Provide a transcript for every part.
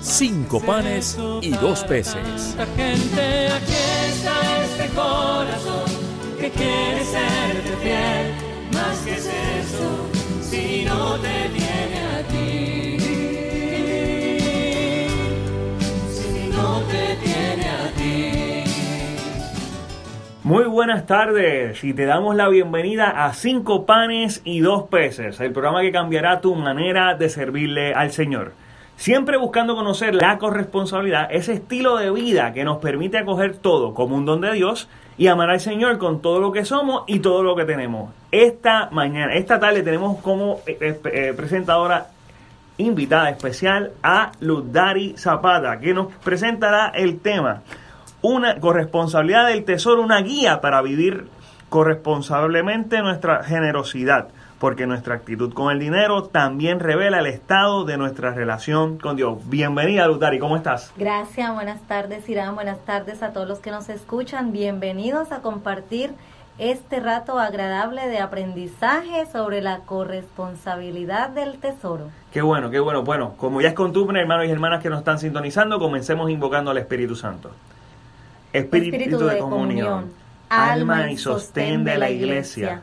cinco panes y dos peces. Gente, aquí está este corazón que quiere serte fiel. Más que es eso, si no te tiene a ti. Si no te tiene a ti. Muy buenas tardes y te damos la bienvenida a Cinco Panes y Dos Peces, el programa que cambiará tu manera de servirle al Señor. Siempre buscando conocer la corresponsabilidad, ese estilo de vida que nos permite acoger todo como un don de Dios y amar al Señor con todo lo que somos y todo lo que tenemos. Esta mañana, esta tarde tenemos como eh, eh, eh, presentadora invitada especial a Ludari Zapata, que nos presentará el tema una corresponsabilidad del tesoro, una guía para vivir corresponsablemente nuestra generosidad, porque nuestra actitud con el dinero también revela el estado de nuestra relación con Dios. Bienvenida, Lutari, ¿cómo estás? Gracias, buenas tardes Irán, buenas tardes a todos los que nos escuchan. Bienvenidos a compartir este rato agradable de aprendizaje sobre la corresponsabilidad del tesoro. Qué bueno, qué bueno. Bueno, como ya es costumbre, hermanos y hermanas que nos están sintonizando, comencemos invocando al Espíritu Santo. Espíritu, de, comunión, alma y sostén de la iglesia,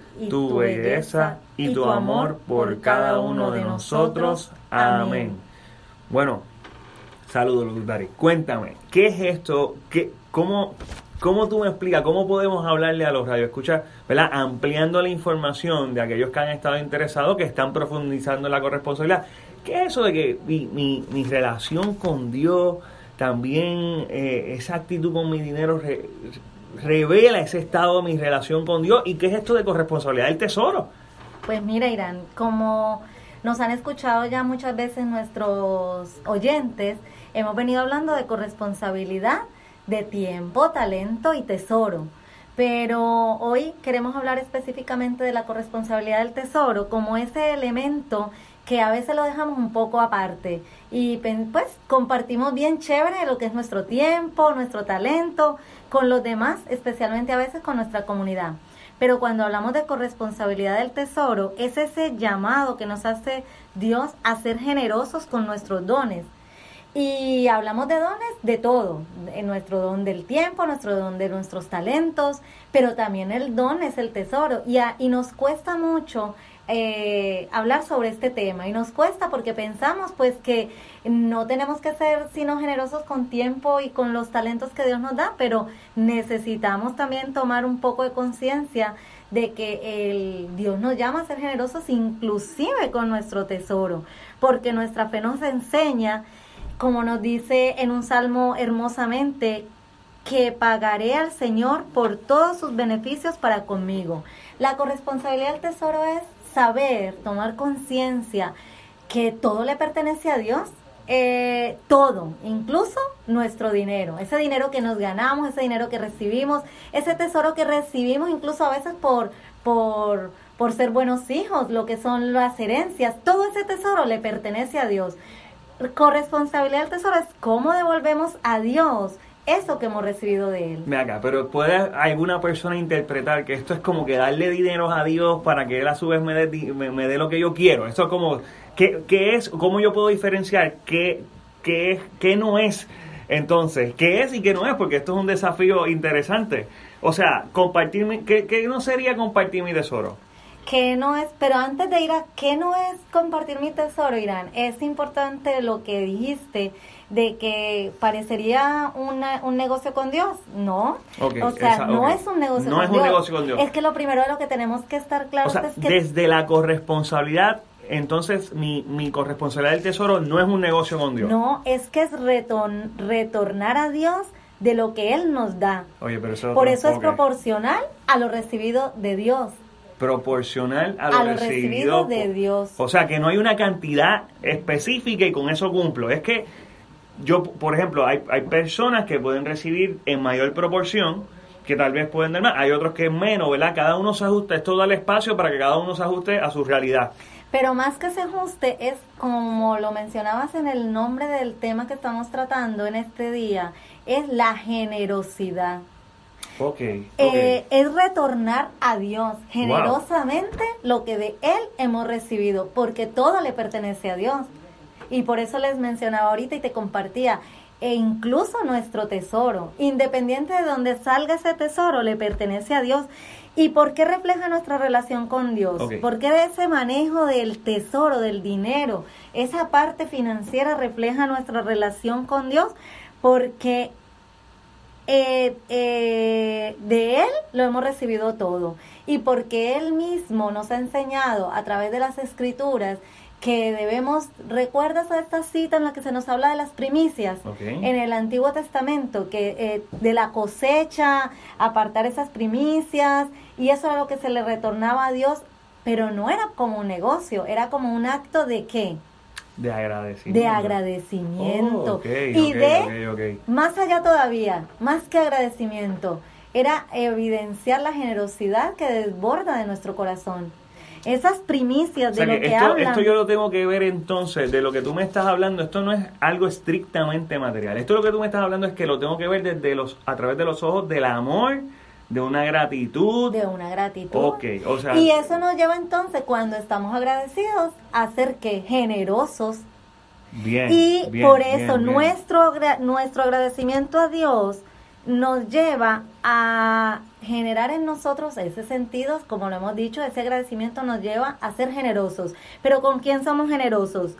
tu belleza y tu amor por cada uno de nosotros. Amén. Bueno, saludos, Lutari. Cuéntame, ¿qué es esto? ¿Qué, cómo, ¿Cómo tú me explicas, cómo podemos hablarle a los radioescuchas, ¿verdad? Ampliando la información de aquellos que han estado interesados, que están profundizando en la corresponsabilidad. ¿Qué es eso de que mi, mi, mi relación con Dios, también eh, esa actitud con mi dinero re- revela ese estado de mi relación con Dios? ¿Y qué es esto de corresponsabilidad del tesoro? Pues mira Irán, como nos han escuchado ya muchas veces nuestros oyentes, hemos venido hablando de corresponsabilidad de tiempo, talento y tesoro. Pero hoy queremos hablar específicamente de la corresponsabilidad del tesoro como ese elemento que a veces lo dejamos un poco aparte y pues compartimos bien chévere lo que es nuestro tiempo, nuestro talento con los demás, especialmente a veces con nuestra comunidad. Pero cuando hablamos de corresponsabilidad del tesoro, es ese llamado que nos hace Dios a ser generosos con nuestros dones. Y hablamos de dones de todo, nuestro don del tiempo, nuestro don de nuestros talentos, pero también el don es el tesoro. Y, y nos cuesta mucho eh, hablar sobre este tema. Y nos cuesta porque pensamos pues que no tenemos que ser sino generosos con tiempo y con los talentos que Dios nos da, pero necesitamos también tomar un poco de conciencia de que el Dios nos llama a ser generosos inclusive con nuestro tesoro, porque nuestra fe nos enseña como nos dice en un salmo hermosamente, que pagaré al Señor por todos sus beneficios para conmigo. La corresponsabilidad del tesoro es saber, tomar conciencia que todo le pertenece a Dios, eh, todo, incluso nuestro dinero, ese dinero que nos ganamos, ese dinero que recibimos, ese tesoro que recibimos incluso a veces por, por, por ser buenos hijos, lo que son las herencias, todo ese tesoro le pertenece a Dios. Corresponsabilidad del tesoro es cómo devolvemos a Dios eso que hemos recibido de Él. Ve acá, pero ¿puede alguna persona interpretar que esto es como que darle dinero a Dios para que Él a su vez me dé, lo que yo quiero? Esto es como, ¿qué, qué es? ¿Cómo yo puedo diferenciar qué, qué, es, qué no es? Entonces, ¿qué es y qué no es? Porque esto es un desafío interesante. O sea, compartir mi, ¿qué, qué no sería compartir mi tesoro? ¿Qué no es? Pero antes de ir a qué no es compartir mi tesoro, Irán, es importante lo que dijiste de que parecería una, un negocio con Dios. No. o sea, no es un negocio no es un negocio con Dios. Es que lo primero de lo que tenemos que estar claros es que... Desde la corresponsabilidad entonces mi, mi corresponsabilidad del tesoro no es un negocio con Dios. No, es que es retornar a Dios de lo que Él nos da. Oye, pero eso Por eso es proporcional a lo recibido de Dios. Proporcional a lo, recibido, de Dios. O sea, que no hay una cantidad específica y con eso cumplo. Es que yo, por ejemplo, hay, hay personas que pueden recibir en mayor proporción, que tal vez pueden dar más, hay otros que menos, ¿verdad? Cada uno se ajusta, esto da el espacio para que cada uno se ajuste a su realidad. Pero más que se ajuste es como lo mencionabas en el nombre del tema que estamos tratando en este día, es la generosidad. Okay, eh, es retornar a Dios generosamente lo que de Él hemos recibido, porque todo le pertenece a Dios. Y por eso les mencionaba ahorita y te compartía, e incluso nuestro tesoro, independiente de donde salga ese tesoro, le pertenece a Dios. ¿Y por qué refleja nuestra relación con Dios? ¿Por qué ese manejo del tesoro, del dinero, esa parte financiera refleja nuestra relación con Dios? Porque eh, eh, de Él lo hemos recibido todo. Y porque Él mismo nos ha enseñado a través de las escrituras que debemos, ¿recuerdas esta cita en la que se nos habla de las primicias en el Antiguo Testamento? Que eh, de la cosecha, apartar esas primicias, y eso era lo que se le retornaba a Dios, pero no era como un negocio, era como un acto de qué? De agradecimiento. De agradecimiento. Oh, y de, más allá todavía, más que agradecimiento, era evidenciar la generosidad que desborda de nuestro corazón esas primicias de lo que, esto, Esto yo lo tengo que ver entonces, de lo que tú me estás hablando, esto no es algo estrictamente material. Esto lo que tú me estás hablando es que lo tengo que ver desde los, a través de los ojos del amor, de una gratitud. De una gratitud. Ok, o sea. Y eso nos lleva entonces, cuando estamos agradecidos, a ser que generosos. Bien. Y por eso nuestro, nuestro agradecimiento a Dios nos lleva a generar en nosotros ese sentido, como lo hemos dicho, ese agradecimiento nos lleva a ser generosos. Pero ¿con quién somos generosos?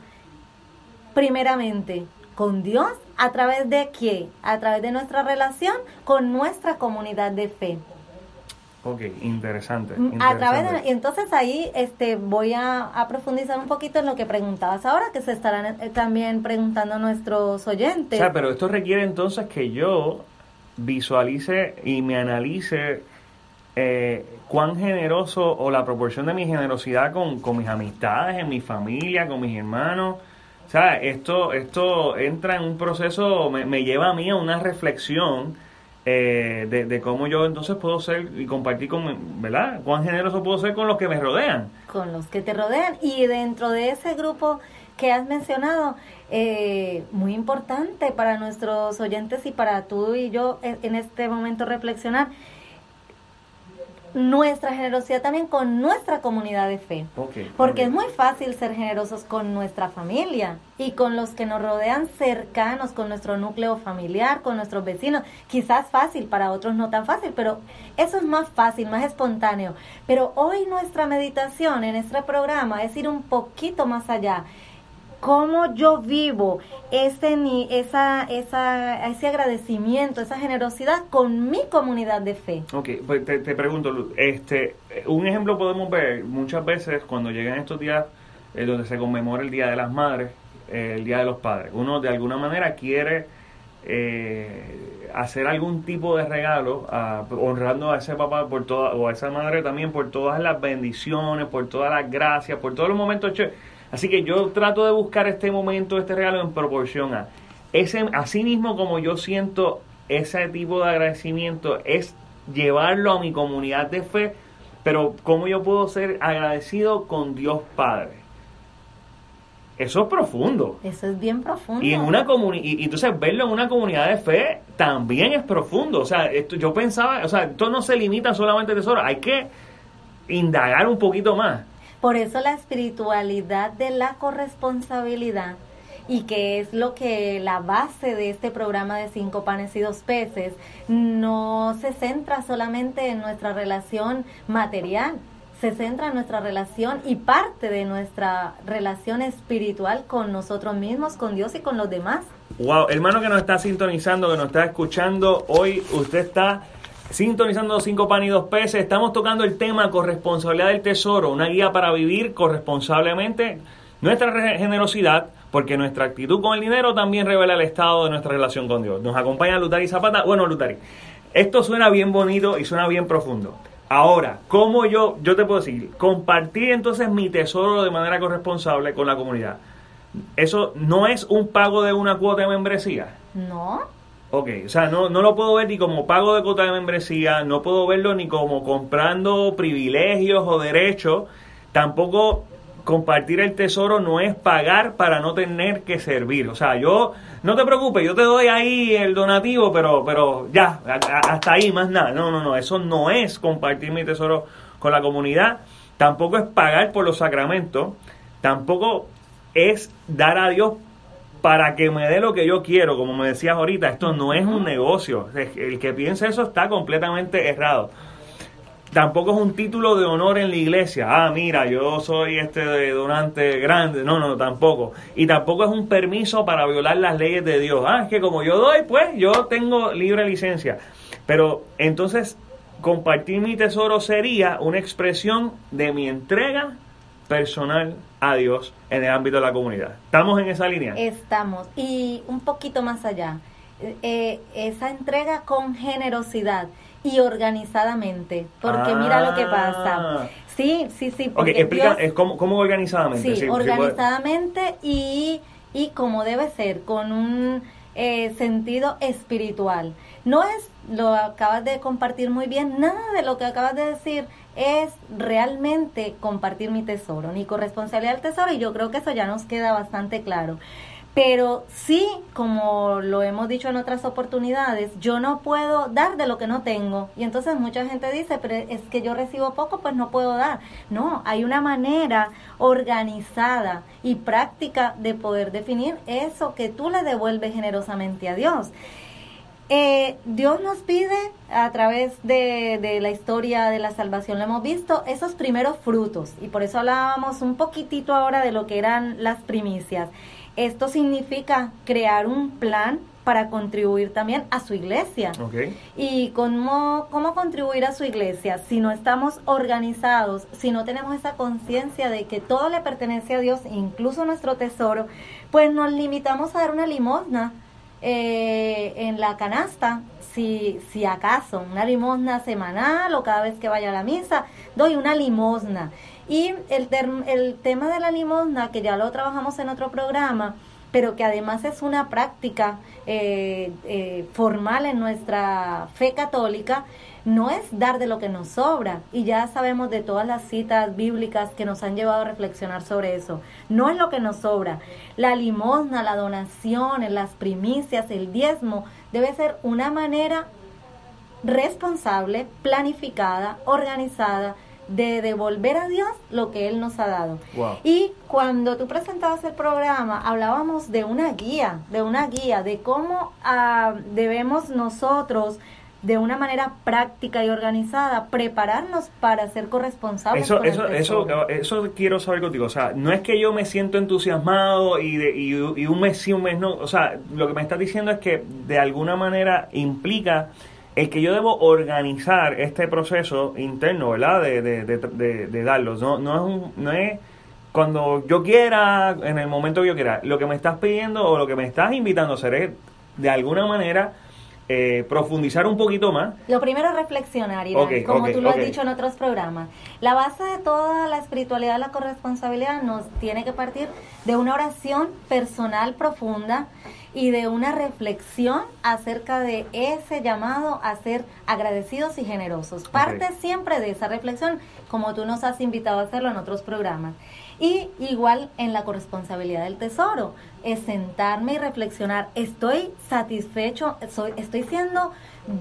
Primeramente, con Dios, a través de qué? A través de nuestra relación con nuestra comunidad de fe. Ok, interesante. Mm, a través y entonces ahí este voy a, a, profundizar un poquito en lo que preguntabas ahora, que se estarán eh, también preguntando nuestros oyentes. O sea, pero esto requiere entonces que yo visualice y me analice eh, cuán generoso o la proporción de mi generosidad con, con, mis amistades, en mi familia, con mis hermanos. O sea, esto, esto entra en un proceso, me, lleva a mí a una reflexión eh, de, cómo yo entonces puedo ser y compartir con, ¿verdad? Cuán generoso puedo ser con los que me rodean. Con los que te rodean. Y dentro de ese grupo que has mencionado, eh, muy importante para nuestros oyentes y para tú y yo en este momento reflexionar nuestra generosidad también con nuestra comunidad de fe. Porque es muy fácil ser generosos con nuestra familia y con los que nos rodean cercanos, con nuestro núcleo familiar, con nuestros vecinos. Quizás fácil, para otros no tan fácil, pero eso es más fácil, más espontáneo. Pero hoy nuestra meditación en este programa es ir un poquito más allá cómo yo vivo ese, esa, esa, ese agradecimiento, esa generosidad con mi comunidad de fe. Ok, pues te, pregunto, este, un ejemplo podemos ver muchas veces cuando llegan estos días eh, donde se conmemora el Día de las Madres, eh, el Día de los Padres. Uno de alguna manera quiere eh, hacer algún tipo de regalo honrando a ese papá por toda, o a esa madre también por todas las bendiciones, por todas las gracias, por todos los momentos Así que yo trato de buscar este momento, este regalo en proporción a ese, así mismo como yo siento ese tipo de agradecimiento, es llevarlo a mi comunidad de fe, pero cómo yo puedo ser agradecido con Dios Padre. Eso es profundo. Eso es bien profundo. Y en una y, entonces verlo en una comunidad de fe también es profundo. O sea, esto, yo pensaba, o sea, esto no se limita solamente a tesoro, hay que indagar un poquito más. Por eso la espiritualidad de la corresponsabilidad y que es lo que la base de este programa de cinco panes y dos peces, no se centra solamente en nuestra relación material, se centra en nuestra relación y parte de nuestra relación espiritual con nosotros mismos, con Dios y con los demás. Wow, hermano que nos está sintonizando, que nos está escuchando, hoy usted está sintonizando cinco pan y dos peces. Estamos tocando el tema corresponsabilidad del tesoro, una guía para vivir corresponsablemente nuestra generosidad, porque nuestra actitud con el dinero también revela el estado de nuestra relación con Dios. Nos acompaña Lutari Zapata. Bueno, Lutari, esto suena bien bonito y suena bien profundo. Ahora, ¿cómo yo, yo te puedo decir, compartir entonces mi tesoro de manera corresponsable con la comunidad? ¿Eso no es un pago de una cuota de membresía? No. Ok, o sea, no, no lo puedo ver ni como pago de cuota de membresía, no puedo verlo ni como comprando privilegios o derechos, tampoco compartir el tesoro no es pagar para no tener que servir. O sea, yo, no te preocupes, yo te doy ahí el donativo, pero, pero ya, hasta ahí, más nada. No, no, no, eso no es compartir mi tesoro con la comunidad. Tampoco es pagar por los sacramentos. Tampoco es dar a Dios para que me dé lo que yo quiero, como me decías ahorita. Esto no es un negocio. El que piense eso está completamente errado tampoco es un título de honor en la iglesia. Ah, mira, yo soy este donante grande. No, no, tampoco. Y tampoco es un permiso para violar las leyes de Dios. Ah, es que como yo doy, pues yo tengo libre licencia. Pero entonces, compartir mi tesoro sería una expresión de mi entrega personal a Dios en el ámbito de la comunidad. ¿Estamos en esa línea? Estamos. Y un poquito más allá. Eh, esa entrega con generosidad y organizadamente, porque mira lo que pasa. Ah. Sí, sí, sí. Ok, explica, ¿cómo, organizadamente? Sí, organizadamente y, y como debe ser, con un eh, sentido espiritual. No es, lo acabas de compartir muy bien, nada de lo que acabas de decir es realmente compartir mi tesoro, ni corresponsabilidad del tesoro, y yo creo que eso ya nos queda bastante claro. Pero sí, como lo hemos dicho en otras oportunidades, yo no puedo dar de lo que no tengo. Y entonces mucha gente dice, pero es que yo recibo poco, pues no puedo dar. No, hay una manera organizada y práctica de poder definir eso que tú le devuelves generosamente a Dios. Eh, Dios nos pide a través de, de, la historia de la salvación, lo hemos visto, esos primeros frutos. Y por eso hablábamos un poquitito ahora de lo que eran las primicias. Esto significa crear un plan para contribuir también a su iglesia. ¿Y cómo, cómo contribuir a su iglesia? Si no estamos organizados, si no tenemos esa conciencia de que todo le pertenece a Dios, incluso nuestro tesoro, pues nos limitamos a dar una limosna eh, en la canasta, si, si acaso, una limosna semanal o cada vez que vaya a la misa, doy una limosna. Y el, el tema de la limosna, que ya lo trabajamos en otro programa, pero que además es una práctica eh, eh, formal en nuestra fe católica, no es dar de lo que nos sobra. Y ya sabemos de todas las citas bíblicas que nos han llevado a reflexionar sobre eso. No es lo que nos sobra. La limosna, la donación, las primicias, el diezmo, debe ser una manera responsable, planificada, organizada, de devolver a Dios lo que Él nos ha dado. Y cuando tú presentabas el programa, hablábamos de una guía, de una guía, de cómo ah, debemos nosotros de una manera práctica y organizada prepararnos para ser corresponsables. Eso, eso, eso, eso quiero saber contigo. O sea, no es que yo me siento entusiasmado y, de, y, y un mes sí, un mes no. O sea, lo que me estás diciendo es que de alguna manera implica el que yo debo organizar este proceso interno, ¿verdad? De, de, de, de darlos. No, no, es un, no es cuando yo quiera, en el momento que yo quiera. Lo que me estás pidiendo o lo que me estás invitando a hacer es, de alguna manera, eh, profundizar un poquito más. Lo primero es reflexionar, Irán, como tú lo has dicho en otros programas. La base de toda la espiritualidad, la corresponsabilidad, nos tiene que partir de una oración personal profunda y de una reflexión acerca de ese llamado a ser agradecidos y generosos. Parte siempre de esa reflexión, como tú nos has invitado a hacerlo en otros programas. Y igual en la corresponsabilidad del tesoro, es sentarme y reflexionar, ¿estoy satisfecho? Soy, ¿Estoy siendo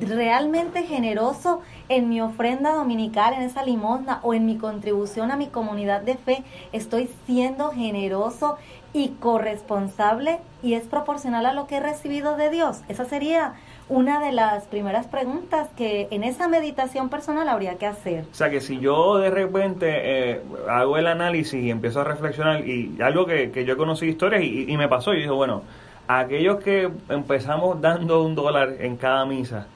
realmente generoso en mi ofrenda dominical, en esa limosna o en mi contribución a mi comunidad de fe? ¿Estoy siendo generoso y corresponsable y es proporcional a lo que he recibido de Dios? Esa sería una de las primeras preguntas que en esa meditación personal habría que hacer. O sea que si yo de repente eh, hago el análisis y empiezo a reflexionar, y algo que, que yo conocí historias y, y, me pasó, y digo, bueno, aquellos que empezamos dando un dólar en cada misa,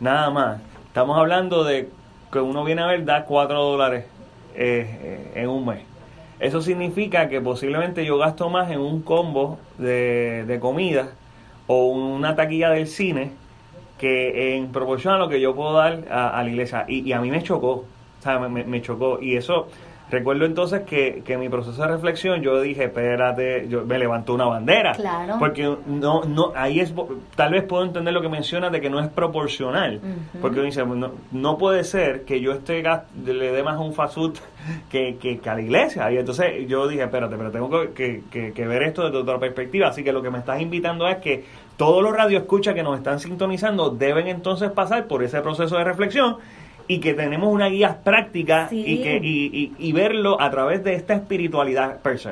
nada más, estamos hablando de que uno viene a ver, da cuatro dólares eh, en un mes. Eso significa que posiblemente yo gasto más en un combo de, de comida o una taquilla del cine que en proporción a lo que yo puedo dar a, la iglesia. Y, a mí me chocó, o sea, me, me, chocó. Y eso, recuerdo entonces que, que mi proceso de reflexión, yo dije, espérate, yo me levantó una bandera. Claro. Porque no, no, ahí es, tal vez puedo entender lo que mencionas de que no es proporcional. Porque dice, no, no puede ser que yo esté, le dé más a un fast que, que, que, a la iglesia. Y entonces yo dije, espérate, pero tengo que, que, que ver esto desde otra perspectiva. Así que lo que me estás invitando es que todos los radioescuchas que nos están sintonizando deben entonces pasar por ese proceso de reflexión y que tenemos una guía práctica y, que, y, y, verlo a través de esta espiritualidad per se.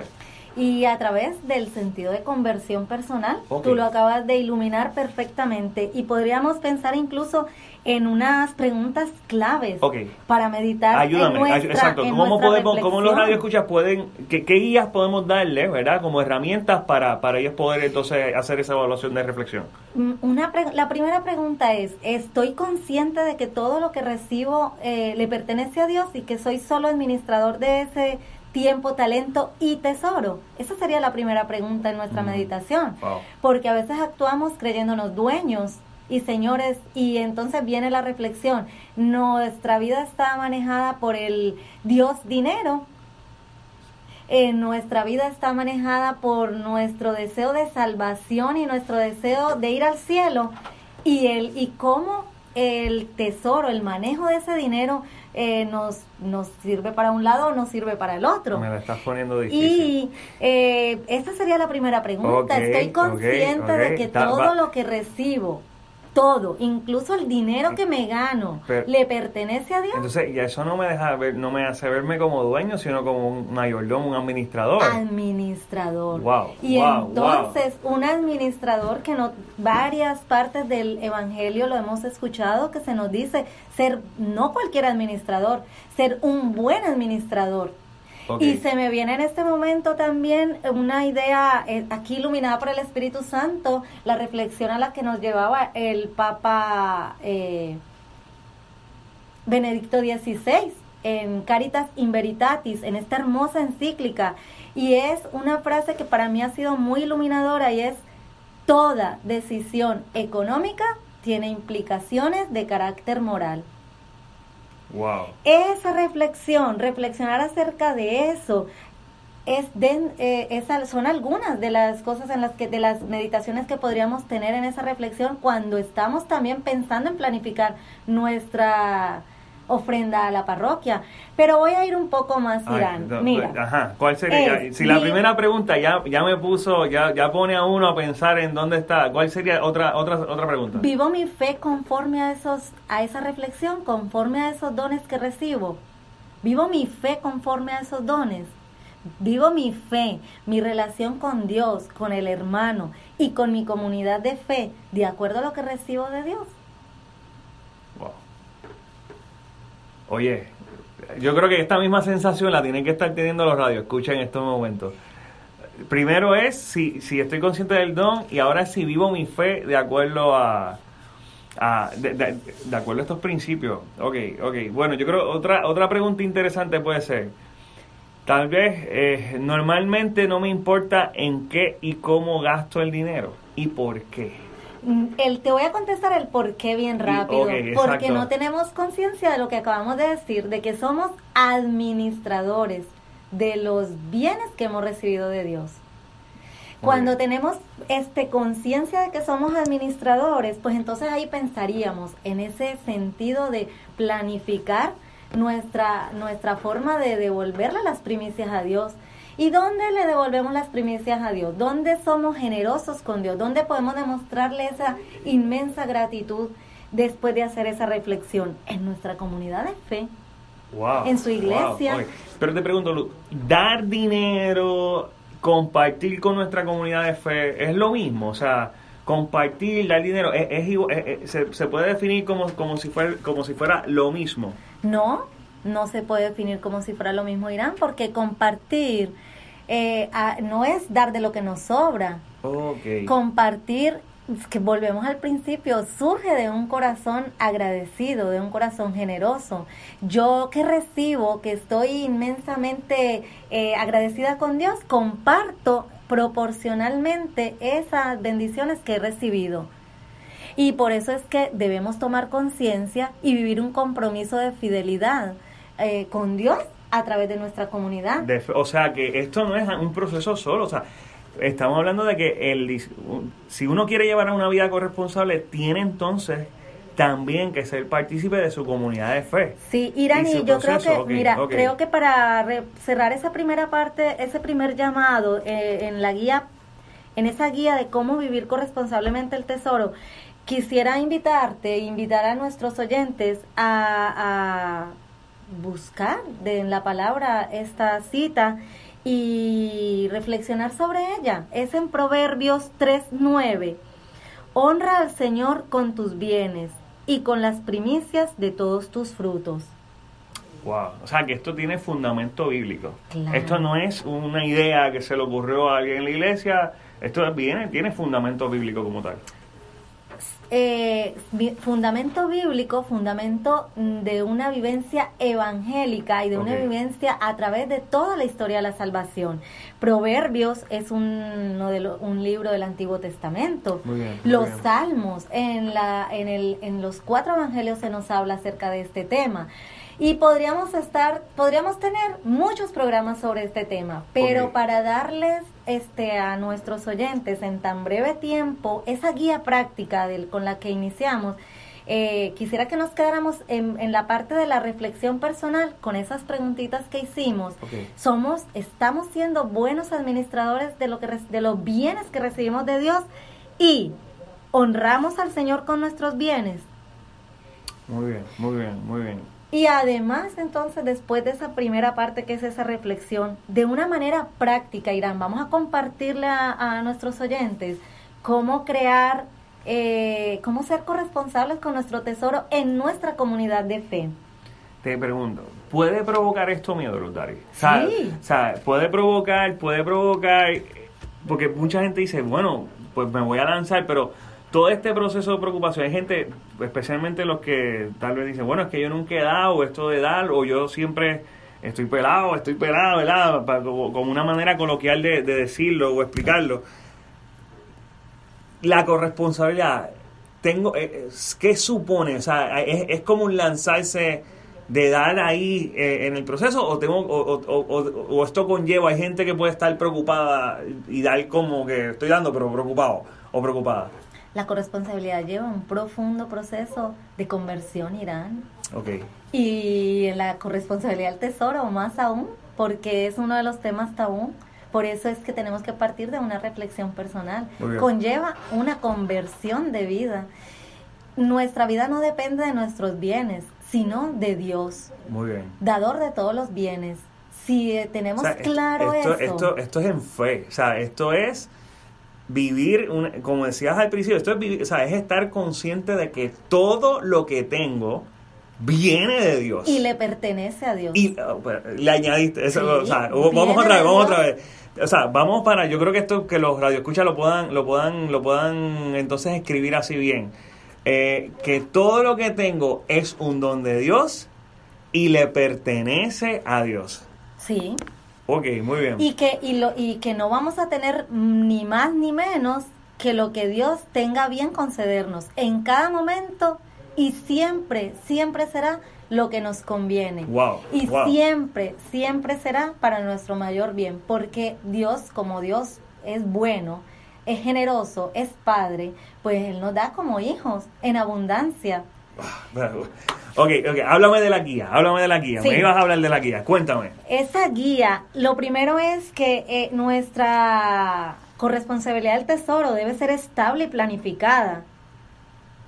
Y a través del sentido de conversión personal, tú lo acabas de iluminar perfectamente y podríamos pensar incluso en unas preguntas claves para meditar. Ayúdame, exacto. ¿Cómo, podemos, ¿Cómo los radioescuchas pueden, qué, guías podemos darle, verdad, como herramientas para, para ellos poder entonces hacer esa evaluación de reflexión? Mm, una la primera pregunta es, ¿estoy consciente de que todo lo que recibo eh, le pertenece a Dios y que soy solo administrador de ese tiempo, talento y tesoro? Esa sería la primera pregunta en nuestra meditación. Porque a veces actuamos creyéndonos dueños y señores, y entonces viene la reflexión, nuestra vida está manejada por el Dios dinero, eh, nuestra vida está manejada por nuestro deseo de salvación y nuestro deseo de ir al cielo, y, el, y cómo el tesoro, el manejo de ese dinero eh, nos, nos sirve para un lado o nos sirve para el otro. Me la estás poniendo difícil. Y eh, esa sería la primera pregunta. Estoy consciente de que todo lo que recibo todo, incluso el dinero que me gano, le pertenece a Dios. Entonces, y eso no me deja ver, no me hace verme como dueño, sino como un mayordomo, un administrador. Administrador. Wow. Y entonces, un administrador que no varias partes del evangelio lo hemos escuchado que se nos dice ser no cualquier administrador, ser un buen administrador y se me viene en este momento también una idea eh, aquí iluminada por el Espíritu Santo, la reflexión a la que nos llevaba el Papa eh, Benedicto XVI en Caritas in Veritatis, en esta hermosa encíclica. Y es una frase que para mí ha sido muy iluminadora y es, toda decisión económica tiene implicaciones de carácter moral. Esa reflexión, reflexionar acerca de eso, es de, eh, son algunas de las cosas en las que de las meditaciones que podríamos tener en esa reflexión cuando estamos también pensando en planificar nuestra ofrenda a la parroquia. Pero voy a ir un poco más, Irán. Mira. Ajá, ¿cuál sería? si la primera pregunta ya, ya me puso, ya, ya pone a uno a pensar en dónde está, ¿cuál sería otra, otra, otra pregunta? ¿Vivo mi fe conforme a, esos, a esa reflexión, conforme a esos dones que recibo? ¿Vivo mi fe conforme a esos dones? Vivo mi fe, mi relación con Dios, con el hermano y con mi comunidad de fe, de acuerdo a lo que recibo de Dios. Oye, yo creo que esta misma sensación la tienen que estar teniendo los radios, escucha en estos momentos. Primero es si, si estoy consciente del don y ahora si vivo mi fe de acuerdo a, de, acuerdo a estos principios. Ok, ok. Bueno, yo creo otra otra pregunta interesante puede ser, tal vez eh, normalmente no me importa en qué y cómo gasto el dinero y por qué. El, te voy a contestar el por qué bien rápido, porque no tenemos conciencia de lo que acabamos de decir, de que somos administradores de los bienes que hemos recibido de Dios. Cuando tenemos este conciencia de que somos administradores, pues entonces ahí pensaríamos en ese sentido de planificar nuestra nuestra forma de devolverle las primicias a Dios ¿Y dónde le devolvemos las primicias a Dios? ¿Dónde somos generosos con Dios? ¿Dónde podemos demostrarle esa inmensa gratitud después de hacer esa reflexión? En nuestra comunidad de fe. Wow, en su iglesia. Pero te pregunto, dar dinero, compartir con nuestra comunidad de fe, ¿es lo mismo? O sea, compartir, dar dinero, es, se, se, puede definir como, como, si fuera, como si fuera lo mismo. No, no se puede definir como si fuera lo mismo Irán, porque compartir eh, no es dar de lo que nos sobra. Compartir, que volvemos al principio, surge de un corazón agradecido, de un corazón generoso. Yo que recibo, que estoy inmensamente eh, agradecida con Dios, comparto proporcionalmente esas bendiciones que he recibido. Y por eso es que debemos tomar conciencia y vivir un compromiso de fidelidad eh, con Dios a través de nuestra comunidad. o sea que esto no es un proceso solo, o sea, estamos hablando de que el, si uno quiere llevar una vida corresponsable, tiene entonces también que ser partícipe de su comunidad de fe. Sí, Irani, yo creo que, mira, creo que para cerrar esa primera parte, ese primer llamado eh, en la guía, en esa guía de cómo vivir corresponsablemente el tesoro, quisiera invitarte, invitar a nuestros oyentes a, buscar de, en la palabra esta cita y reflexionar sobre ella. Es en Proverbios 3.9. Honra al Señor con tus bienes y con las primicias de todos tus frutos. Wow, o sea que esto tiene fundamento bíblico. Esto no es una idea que se le ocurrió a alguien en la iglesia, esto viene, tiene fundamento bíblico como tal eh, fundamento bíblico, fundamento mm, de una vivencia evangélica y de una vivencia a través de toda la historia de la salvación. Proverbios es un, de un libro del Antiguo Testamento. los salmos, en, la, en, el, en los cuatro evangelios se nos habla acerca de este tema. Y podríamos estar, podríamos tener muchos programas sobre este tema, pero para darles este a nuestros oyentes en tan breve tiempo esa guía práctica del, con la que iniciamos, eh, quisiera que nos quedáramos en, en, la parte de la reflexión personal con esas preguntitas que hicimos. Somos, estamos siendo buenos administradores de lo que de los bienes que recibimos de Dios y honramos al Señor con nuestros bienes. Muy bien, muy bien, muy bien. Y además, entonces, después de esa primera parte que es esa reflexión, de una manera práctica, Irán, vamos a compartirle a, nuestros oyentes cómo crear, eh, cómo ser corresponsables con nuestro tesoro en nuestra comunidad de fe. Te pregunto, ¿puede provocar esto miedo, Lutari? Sí. O sea, puede provocar, puede provocar, porque mucha gente dice, bueno, pues me voy a lanzar, pero todo este proceso de preocupación, hay gente, especialmente los que tal vez dicen, bueno, es que yo nunca he dado esto de dar, o yo siempre estoy pelado, estoy pelado, ¿verdad? Como una manera coloquial de, decirlo o explicarlo. La corresponsabilidad, tengo, eh, ¿qué supone? O sea, es, como un lanzarse de dar ahí eh, en el proceso o tengo o, o, esto conlleva hay gente que puede estar preocupada y dar como que estoy dando pero preocupado o preocupada la corresponsabilidad lleva un profundo proceso de conversión, Irán. Okay. Y la corresponsabilidad del tesoro, más aún, porque es uno de los temas tabú. Por eso es que tenemos que partir de una reflexión personal. Conlleva una conversión de vida. Nuestra vida no depende de nuestros bienes, sino de Dios. Muy bien. Dador de todos los bienes. Si tenemos claro esto, eso. Esto, esto es en fe. O sea, esto es vivir, como decías al principio, esto es, vivir, o sea, es estar consciente de que todo lo que tengo viene de Dios. Y le pertenece a Dios. Y oh, pues, le añadiste eso, o sea, vamos otra vez, vamos otra vez. O sea, vamos para, yo creo que esto que los radioescuchas lo puedan, lo puedan, lo puedan entonces escribir así bien. Eh, que todo lo que tengo es un don de Dios y le pertenece a Dios. Sí. Ok, muy bien. Y que, y, lo, y que no vamos a tener ni más ni menos que lo que Dios tenga bien concedernos en cada momento y siempre, siempre será lo que nos conviene. Wow, y siempre, siempre será para nuestro mayor bien, porque Dios, como Dios es bueno, es generoso, es padre, pues Él nos da como hijos en abundancia. Ah, Ok, ok, háblame de la guía, háblame de la guía. Me ibas a hablar de la guía, cuéntame. Esa guía, lo primero es que eh, nuestra corresponsabilidad del tesoro debe ser estable y planificada.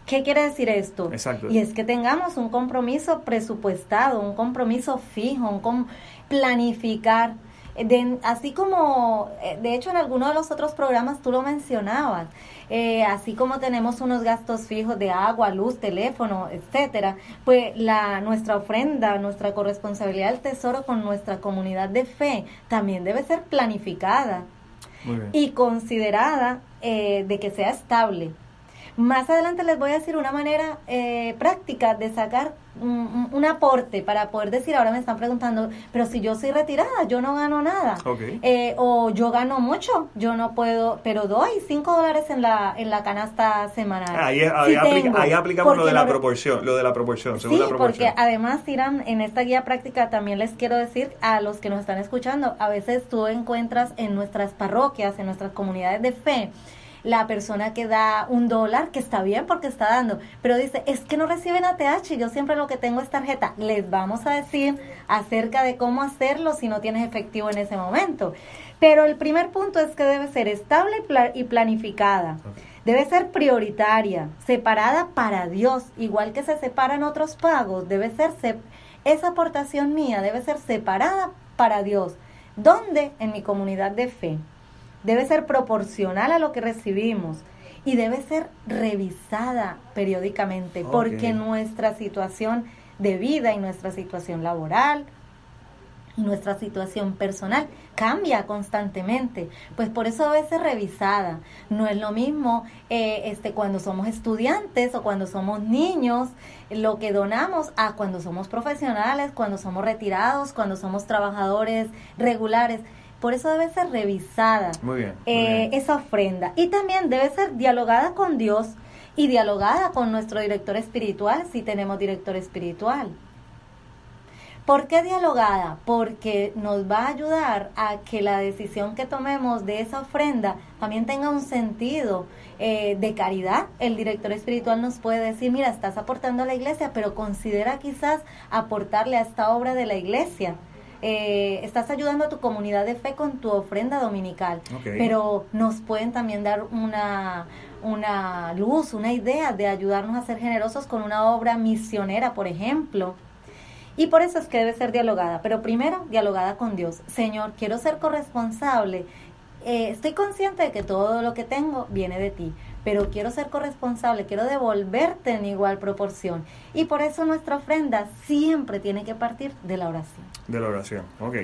¿Qué quiere decir esto? Exacto. Y es que tengamos un compromiso presupuestado, un compromiso fijo, un planificar. De, así como, eh, de hecho en alguno de los otros programas tú lo mencionabas, eh, así como tenemos unos gastos fijos de agua, luz, teléfono, etcétera, pues la nuestra ofrenda, nuestra corresponsabilidad del tesoro con nuestra comunidad de fe también debe ser planificada y considerada eh, de que sea estable. Más adelante les voy a decir una manera eh, práctica de sacar un, aporte para poder decir, ahora me están preguntando, pero si yo soy retirada, yo no gano nada. Eh, o yo gano mucho, yo no puedo, pero doy cinco dólares en la, en la canasta semanal. Ah, ahí, ahí, aplicamos lo de la proporción, lo de la proporción, sí, porque además, Irán, en esta guía práctica también les quiero decir a los que nos están escuchando, a veces tú encuentras en nuestras parroquias, en nuestras comunidades de fe, la persona que da un dólar, que está bien porque está dando, pero dice, es que no reciben ATH, yo siempre lo que tengo es tarjeta. Les vamos a decir acerca de cómo hacerlo si no tienes efectivo en ese momento. Pero el primer punto es que debe ser estable y planificada. Debe ser prioritaria, separada para Dios, igual que se separan otros pagos, debe ser esa aportación mía debe ser separada para Dios. ¿Dónde? En mi comunidad de fe debe ser proporcional a lo que recibimos y debe ser revisada periódicamente porque nuestra situación de vida y nuestra situación laboral y nuestra situación personal cambia constantemente, pues por eso debe ser revisada. No es lo mismo eh, este, cuando somos estudiantes o cuando somos niños, lo que donamos a cuando somos profesionales, cuando somos retirados, cuando somos trabajadores regulares. Por eso debe ser revisada eh, esa ofrenda. Y también debe ser dialogada con Dios y dialogada con nuestro director espiritual, si tenemos director espiritual. ¿Por qué dialogada? Porque nos va a ayudar a que la decisión que tomemos de esa ofrenda también tenga un sentido eh, de caridad. El director espiritual nos puede decir, mira, estás aportando a la iglesia, pero considera quizás aportarle a esta obra de la iglesia. Eh, estás ayudando a tu comunidad de fe con tu ofrenda dominical, pero nos pueden también dar una, una luz, una idea de ayudarnos a ser generosos con una obra misionera, por ejemplo. Y por eso es que debe ser dialogada, pero primero dialogada con Dios. Señor, quiero ser corresponsable. Eh, estoy consciente de que todo lo que tengo viene de ti, pero quiero ser corresponsable, quiero devolverte en igual proporción. Y por eso nuestra ofrenda siempre tiene que partir de la oración. De la oración, ok.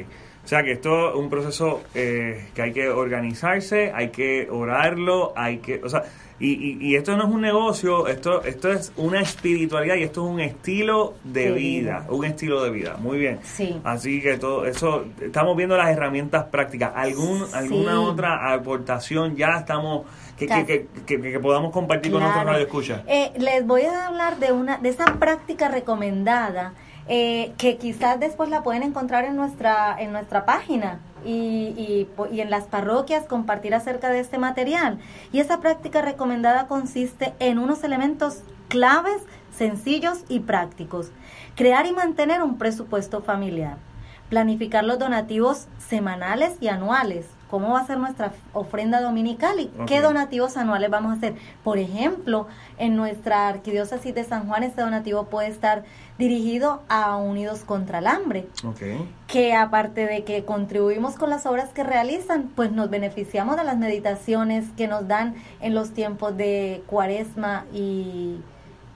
O sea que esto es un proceso eh, que hay que organizarse, hay que orarlo, hay que, o sea, y, y, esto no es un negocio, esto, esto es una espiritualidad y esto es un estilo de, vida, un estilo de vida. Muy bien. Sí. Así que todo eso, estamos viendo las herramientas prácticas. ¿Algún, ¿Alguna otra aportación ya estamos que, que, podamos compartir con nuestros radioescuchas? Eh, les voy a hablar de una de esa práctica recomendada eh, que quizás después la pueden encontrar en nuestra en nuestra página y, y, en las parroquias compartir acerca de este material. Y esa práctica recomendada consiste en unos elementos claves, sencillos y prácticos. Crear y mantener un presupuesto familiar. Planificar los donativos semanales y anuales cómo va a ser nuestra ofrenda dominical y qué donativos anuales vamos a hacer. Por ejemplo, en nuestra arquidiócesis de San Juan, este donativo puede estar dirigido a Unidos contra el Hambre, que aparte de que contribuimos con las obras que realizan, pues nos beneficiamos de las meditaciones que nos dan en los tiempos de cuaresma y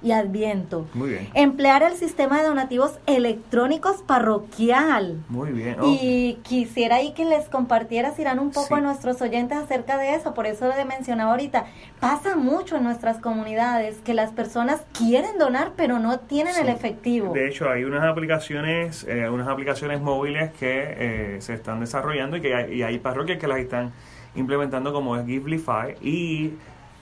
y Adviento. Muy bien. Emplear el sistema de donativos electrónicos parroquial. Muy bien. Y quisiera ahí que les compartieras, Irán, un poco a nuestros oyentes acerca de eso. Por eso le mencionaba ahorita, pasa mucho en nuestras comunidades que las personas quieren donar, pero no tienen el efectivo. De hecho, hay unas aplicaciones, eh, unas aplicaciones móviles que eh, se están desarrollando y que hay, y hay parroquias que las están implementando como es Givelify y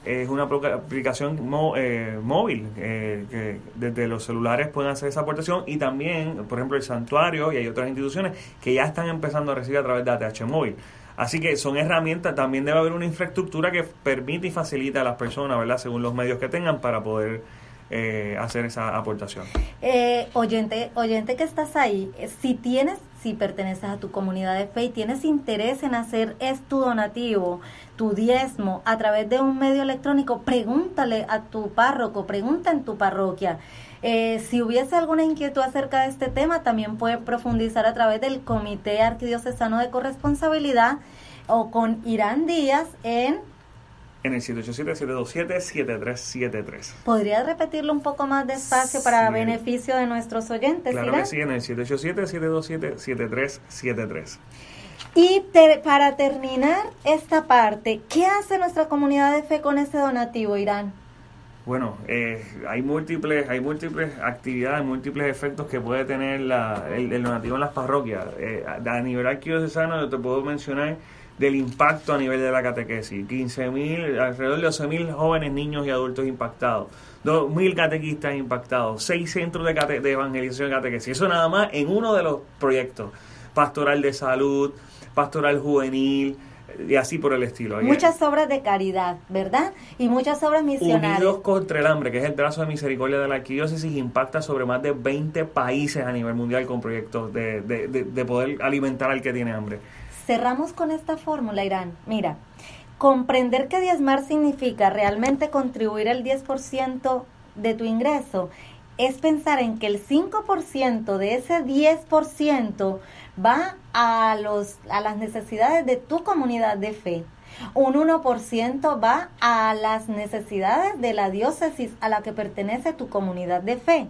es una aplicación eh, móvil eh, que desde los celulares pueden hacer esa aportación y también, por ejemplo, el santuario y hay otras instituciones que ya están empezando a recibir a través de ATH móvil. Así que son herramientas, también debe haber una infraestructura que permite y facilita a las personas, ¿verdad? Según los medios que tengan para poder eh, hacer esa aportación. Eh, oyente, oyente que estás ahí, si tienes, si perteneces a tu comunidad de fe y tienes interés en hacer es tu donativo, tu diezmo a través de un medio electrónico, pregúntale a tu párroco, pregunta en tu parroquia. Eh, si hubiese alguna inquietud acerca de este tema, también puede profundizar a través del Comité Arquidiocesano de Corresponsabilidad o con Irán Díaz en en el 787-727-7373. ¿Podría repetirlo un poco más despacio para beneficio de nuestros oyentes? Claro que sí, en el 787-727-7373. Y para terminar esta parte, ¿qué hace nuestra comunidad de fe con ese donativo, Irán? Bueno, eh, hay múltiples hay múltiples actividades, múltiples efectos que puede tener la, el, donativo en las parroquias. Eh, a nivel arquidiocesano yo te puedo mencionar del impacto a nivel de la catequesis. 15 mil, alrededor de 12 mil jóvenes, niños y adultos impactados. 2 mil catequistas impactados. 6 centros de, de evangelización de catequesis. Eso nada más en uno de los proyectos. Pastoral de salud, pastoral juvenil, y así por el estilo. Muchas obras de caridad, ¿verdad? Y muchas obras misionarias. Unidos contra el hambre, que es el brazo de misericordia de la arquidiócesis, impacta sobre más de 20 países a nivel mundial con proyectos de, de, de poder alimentar al que tiene hambre. Cerramos con esta fórmula, Irán. Mira, comprender que diezmar significa realmente contribuir el 10% de tu ingreso es pensar en que el 5% de ese 10% va a, los, a las necesidades de tu comunidad de fe. Un 1% va a las necesidades de la diócesis a la que pertenece tu comunidad de fe.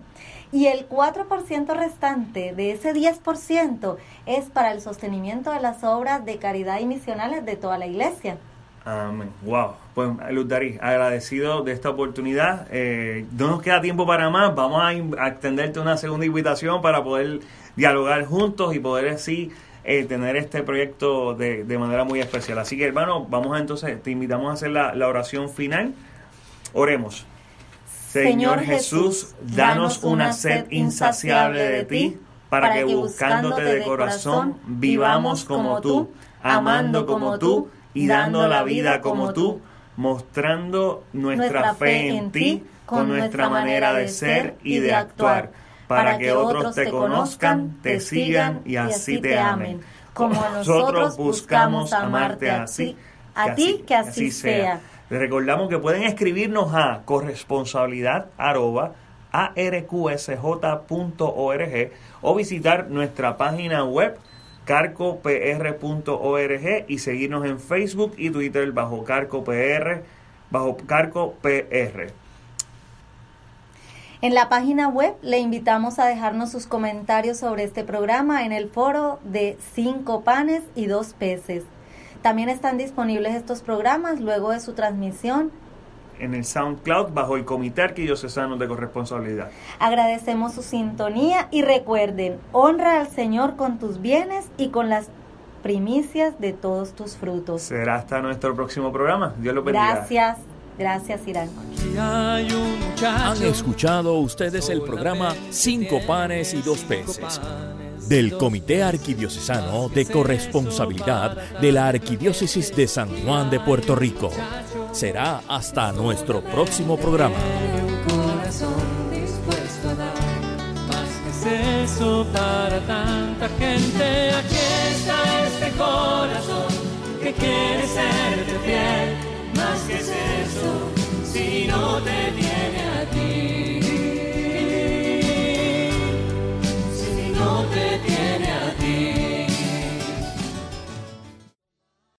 Y el 4% restante de ese 10% es para el sostenimiento de las obras de caridad y misionales de toda la iglesia. Amén. Wow. Pues Luz Darí, agradecido de esta oportunidad. Eh, no nos queda tiempo para más. Vamos a, extenderte una segunda invitación para poder dialogar juntos y poder así eh, tener este proyecto de, manera muy especial. Así que hermano, vamos a entonces, te invitamos a hacer la oración final. Oremos. Señor Jesús, danos una sed insaciable de ti, para que buscándote de corazón vivamos como tú, amando como tú y dando la vida como tú, mostrando nuestra fe en ti con nuestra manera de ser y de actuar, para que otros te conozcan, te sigan y así te amen. Como nosotros buscamos amarte así, a ti que así sea. Les recordamos que pueden escribirnos a corresponsabilidad o visitar nuestra página web carcopr.org y seguirnos en Facebook y Twitter bajo carcopr, bajo carcopr. En la página web le invitamos a dejarnos sus comentarios sobre este programa en el foro de cinco panes y dos peces. También están disponibles estos programas luego de su transmisión en el SoundCloud bajo el Comité Arquidiocesano de Corresponsabilidad. Agradecemos su sintonía y recuerden, honra al Señor con tus bienes y con las primicias de todos tus frutos. Será hasta nuestro próximo programa. Dios lo bendiga. Gracias. Gracias, Irán. Han escuchado ustedes el programa Cinco panes y dos peces del Comité Arquidiocesano de Corresponsabilidad de la Arquidiócesis de San Juan de Puerto Rico. Será hasta nuestro próximo programa. Aquí está este corazón que quiere fiel. Más que es eso. Si no te tiene